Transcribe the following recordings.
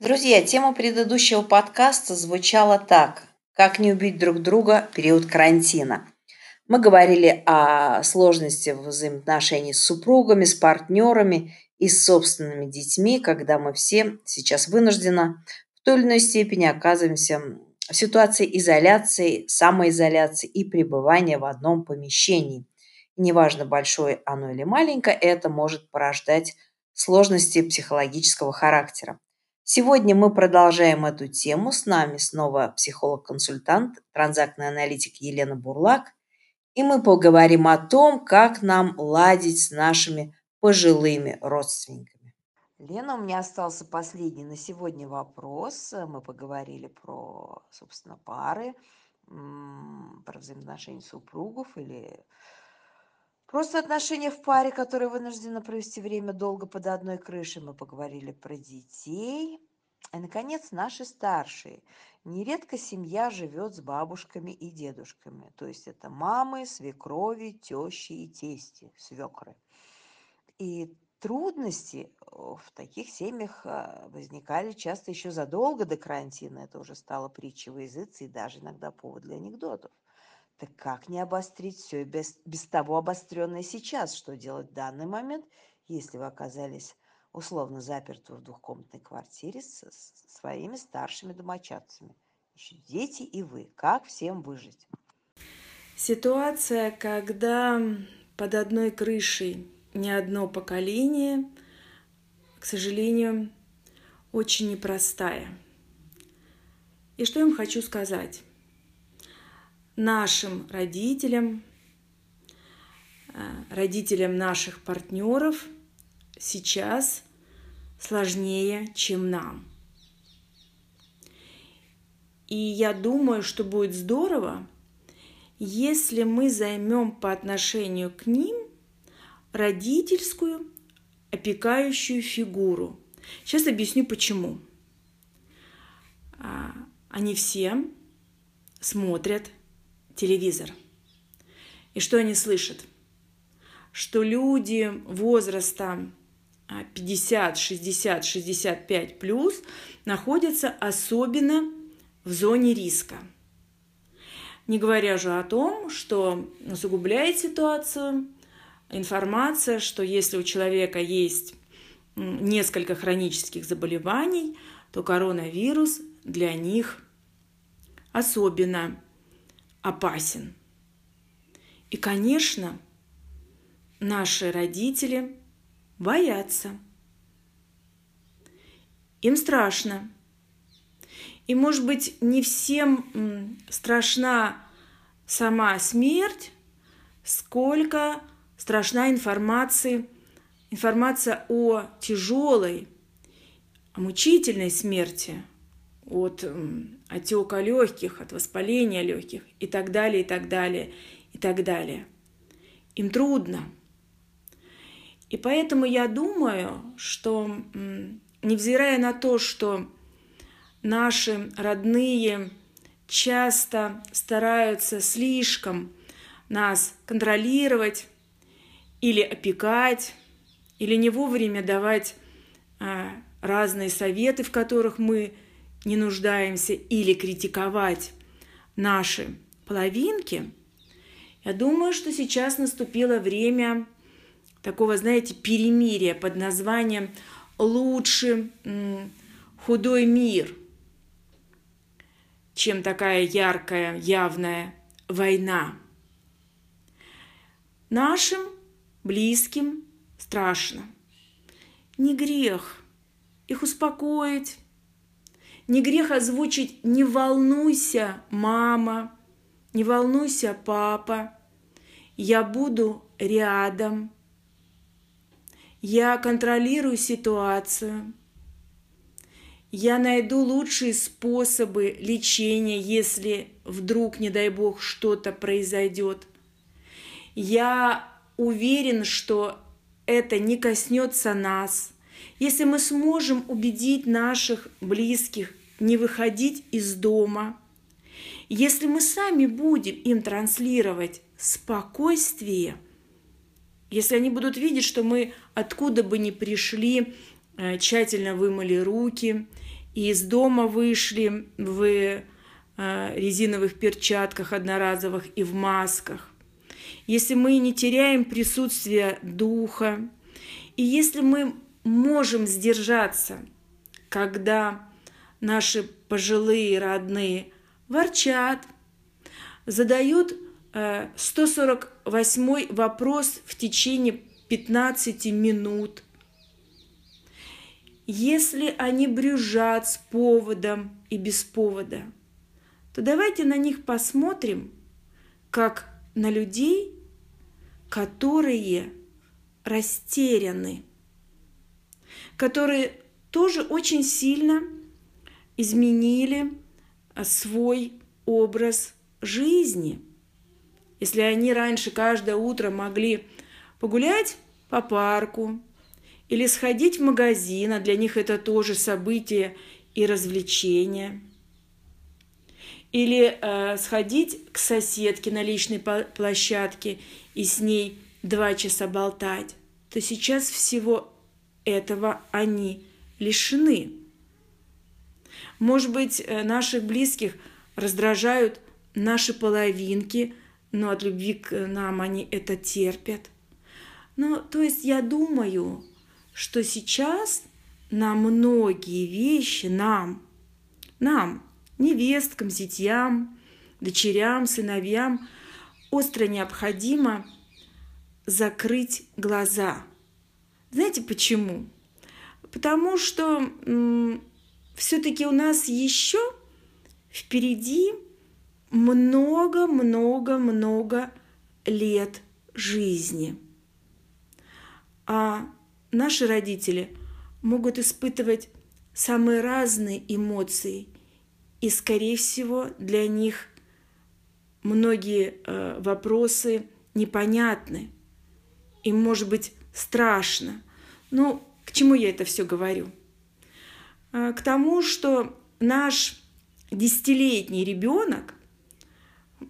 Друзья, тема предыдущего подкаста звучала так. Как не убить друг друга в период карантина. Мы говорили о сложности взаимоотношений с супругами, с партнерами и с собственными детьми, когда мы все сейчас вынужденно в той или иной степени оказываемся в ситуации изоляции, самоизоляции и пребывания в одном помещении. Неважно, большое оно или маленькое, это может порождать сложности психологического характера. Сегодня мы продолжаем эту тему. С нами снова психолог-консультант, транзактный аналитик Елена Бурлак. И мы поговорим о том, как нам ладить с нашими пожилыми родственниками. Лена, у меня остался последний на сегодня вопрос. Мы поговорили про, собственно, пары, про взаимоотношения супругов или просто отношения в паре, которые вынуждены провести время долго под одной крышей. Мы поговорили про детей. И, наконец, наши старшие. Нередко семья живет с бабушками и дедушками. То есть это мамы, свекрови, тещи и тести, свекры. И трудности э, в таких семьях э, возникали часто еще задолго до карантина. Это уже стало притчей языце и даже иногда повод для анекдотов. Так как не обострить все без, без того обостренное сейчас? Что делать в данный момент, если вы оказались условно заперты в двухкомнатной квартире с, с своими старшими домочадцами? Еще дети и вы. Как всем выжить? Ситуация, когда под одной крышей не одно поколение, к сожалению, очень непростая. И что я им хочу сказать? Нашим родителям, э, родителям наших партнеров сейчас сложнее, чем нам. И я думаю, что будет здорово, если мы займем по отношению к ним родительскую опекающую фигуру. Сейчас объясню почему. А, они все смотрят телевизор. И что они слышат? Что люди возраста 50, 60, 65 плюс находятся особенно в зоне риска. Не говоря же о том, что усугубляет ситуацию информация, что если у человека есть несколько хронических заболеваний, то коронавирус для них особенно опасен. И, конечно, наши родители боятся. Им страшно. И, может быть, не всем страшна сама смерть, сколько страшна информация, информация о тяжелой, мучительной смерти, от отека легких, от воспаления легких и так далее, и так далее, и так далее. Им трудно. И поэтому я думаю, что невзирая на то, что наши родные часто стараются слишком нас контролировать, или опекать, или не вовремя давать а, разные советы, в которых мы не нуждаемся, или критиковать наши половинки, я думаю, что сейчас наступило время такого, знаете, перемирия под названием «Лучше худой мир», чем такая яркая, явная война. Нашим близким страшно. Не грех их успокоить, не грех озвучить «не волнуйся, мама», «не волнуйся, папа», «я буду рядом», «я контролирую ситуацию», «я найду лучшие способы лечения, если вдруг, не дай бог, что-то произойдет», «я уверен, что это не коснется нас, если мы сможем убедить наших близких не выходить из дома, если мы сами будем им транслировать спокойствие, если они будут видеть, что мы откуда бы ни пришли, э, тщательно вымыли руки и из дома вышли в э, резиновых перчатках одноразовых и в масках, если мы не теряем присутствие духа, и если мы можем сдержаться, когда наши пожилые родные ворчат, задают 148 э, вопрос в течение 15 минут. Если они брюжат с поводом и без повода, то давайте на них посмотрим, как на людей, которые растеряны, которые тоже очень сильно изменили а, свой образ жизни. Если они раньше каждое утро могли погулять по парку или сходить в магазин, а для них это тоже событие и развлечение, или э, сходить к соседке на личной площадке и с ней два часа болтать, то сейчас всего этого они лишены. Может быть, э, наших близких раздражают наши половинки, но от любви к нам они это терпят. Ну, то есть я думаю, что сейчас на многие вещи нам, нам, невесткам, зятьям, дочерям, сыновьям остро необходимо закрыть глаза. Знаете почему? Потому что все-таки у нас еще впереди много-много-много лет жизни. А наши родители могут испытывать самые разные эмоции, и, скорее всего, для них многие э, вопросы непонятны, им может быть страшно. Ну, к чему я это все говорю? Э, к тому, что наш десятилетний ребенок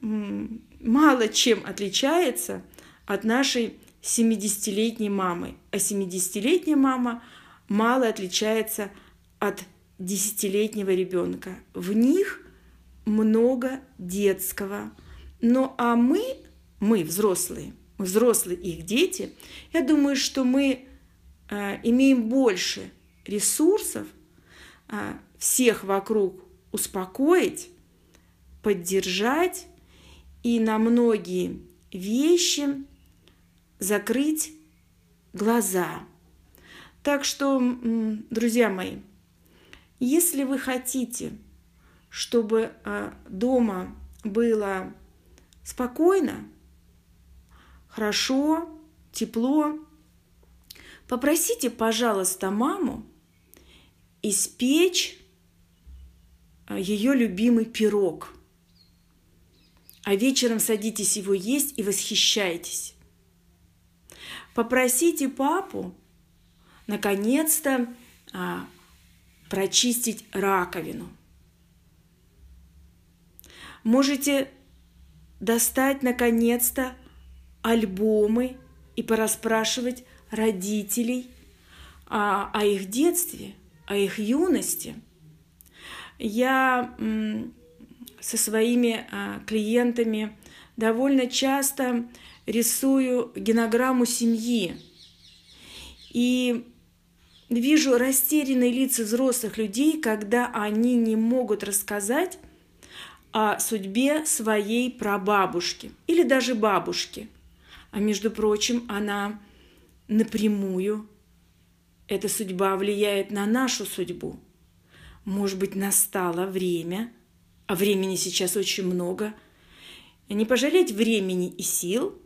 мало чем отличается от нашей 70-летней мамы. А 70-летняя мама мало отличается от десятилетнего ребенка. В них много детского. Ну а мы, мы взрослые, взрослые их дети, я думаю, что мы э, имеем больше ресурсов э, всех вокруг успокоить, поддержать и на многие вещи закрыть глаза. Так что, друзья мои, если вы хотите, чтобы а, дома было спокойно, хорошо, тепло, попросите, пожалуйста, маму испечь а, ее любимый пирог. А вечером садитесь его есть и восхищайтесь. Попросите папу наконец-то а, прочистить раковину. Можете достать наконец-то альбомы и пораспрашивать родителей о, о их детстве, о их юности. Я со своими а, клиентами довольно часто рисую генограмму семьи. И Вижу растерянные лица взрослых людей, когда они не могут рассказать о судьбе своей прабабушки или даже бабушки. А между прочим, она напрямую, эта судьба влияет на нашу судьбу. Может быть, настало время, а времени сейчас очень много, не пожалеть времени и сил,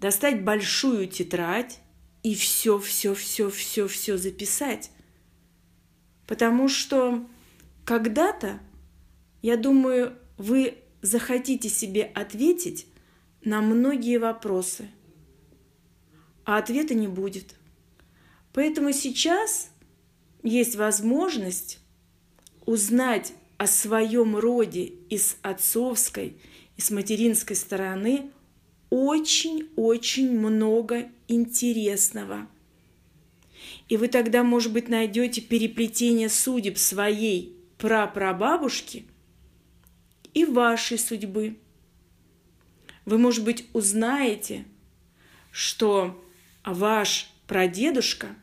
достать большую тетрадь, и все, все, все, все, все записать. Потому что когда-то, я думаю, вы захотите себе ответить на многие вопросы, а ответа не будет. Поэтому сейчас есть возможность узнать о своем роде из отцовской и с материнской стороны очень-очень много интересного. И вы тогда, может быть, найдете переплетение судеб своей прапрабабушки и вашей судьбы. Вы, может быть, узнаете, что ваш прадедушка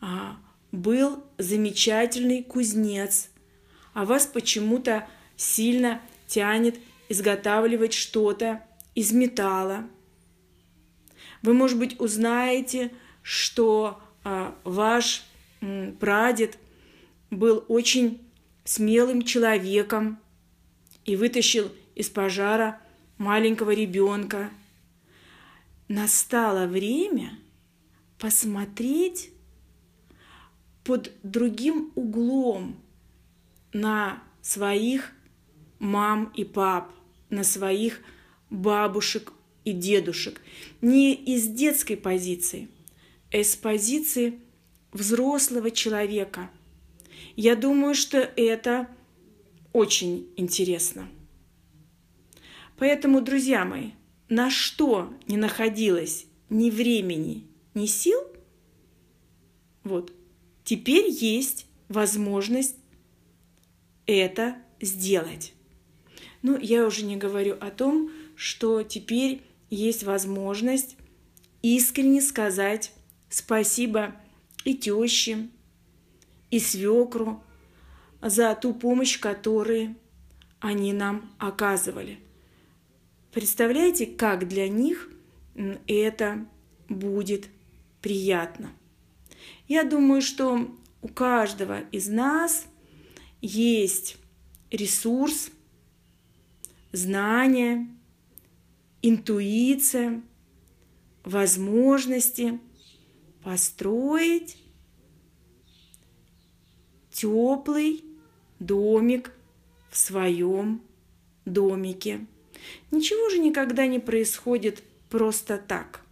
а, был замечательный кузнец, а вас почему-то сильно тянет изготавливать что-то из металла. Вы, может быть, узнаете, что а, ваш прадед был очень смелым человеком и вытащил из пожара маленького ребенка. Настало время посмотреть под другим углом на своих мам и пап, на своих бабушек и дедушек. Не из детской позиции, а из позиции взрослого человека. Я думаю, что это очень интересно. Поэтому, друзья мои, на что не находилось ни времени, ни сил, вот, теперь есть возможность это сделать. Ну, я уже не говорю о том, что теперь есть возможность искренне сказать спасибо и теще, и свекру за ту помощь, которую они нам оказывали. Представляете, как для них это будет приятно. Я думаю, что у каждого из нас есть ресурс, знания, интуиция, возможности построить теплый домик в своем домике. Ничего же никогда не происходит просто так.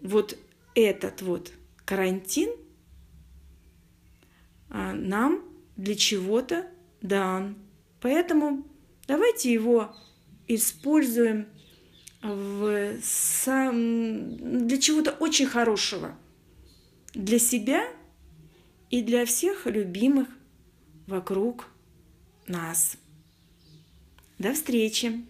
Вот этот вот карантин а, нам для чего-то дан. Поэтому давайте его используем в сам... для чего-то очень хорошего. Для себя и для всех любимых вокруг нас. До встречи!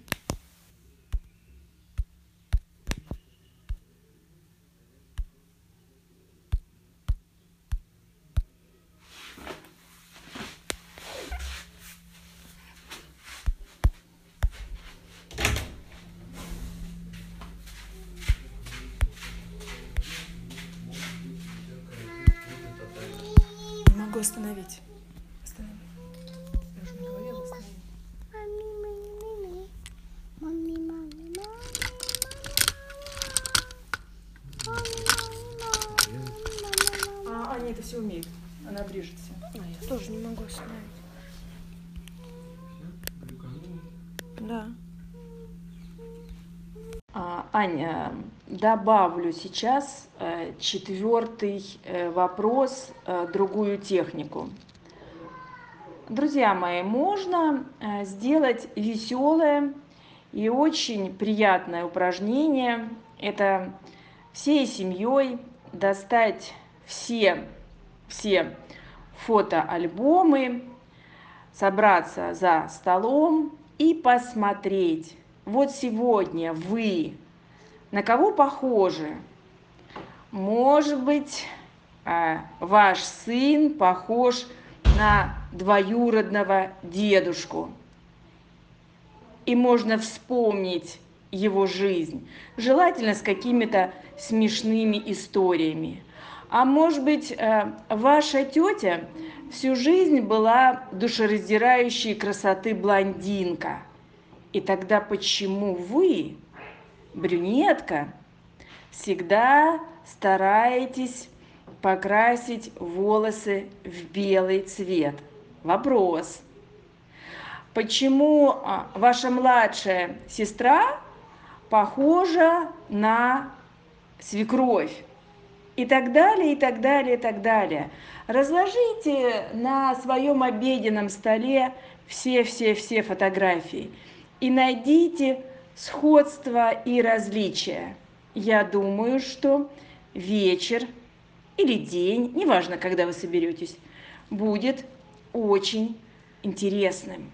Остановить. А, Аня это все умеет. Она брежет все. А, я тоже не могу остановить. Да. А, Аня, добавлю сейчас э, четвертый э, вопрос, э, другую технику. Друзья мои, можно э, сделать веселое и очень приятное упражнение. Это всей семьей достать все, все фотоальбомы, собраться за столом и посмотреть. Вот сегодня вы на кого похожи? Может быть, э, ваш сын похож на двоюродного дедушку. И можно вспомнить его жизнь, желательно с какими-то смешными историями. А может быть, э, ваша тетя всю жизнь была душераздирающей красоты блондинка. И тогда почему вы, брюнетка, всегда стараетесь покрасить волосы в белый цвет? Вопрос. Почему а, ваша младшая сестра похожа на свекровь? И так далее, и так далее, и так далее. Разложите на своем обеденном столе все-все-все фотографии и найдите сходства и различия. Я думаю, что вечер или день, неважно, когда вы соберетесь, будет очень интересным.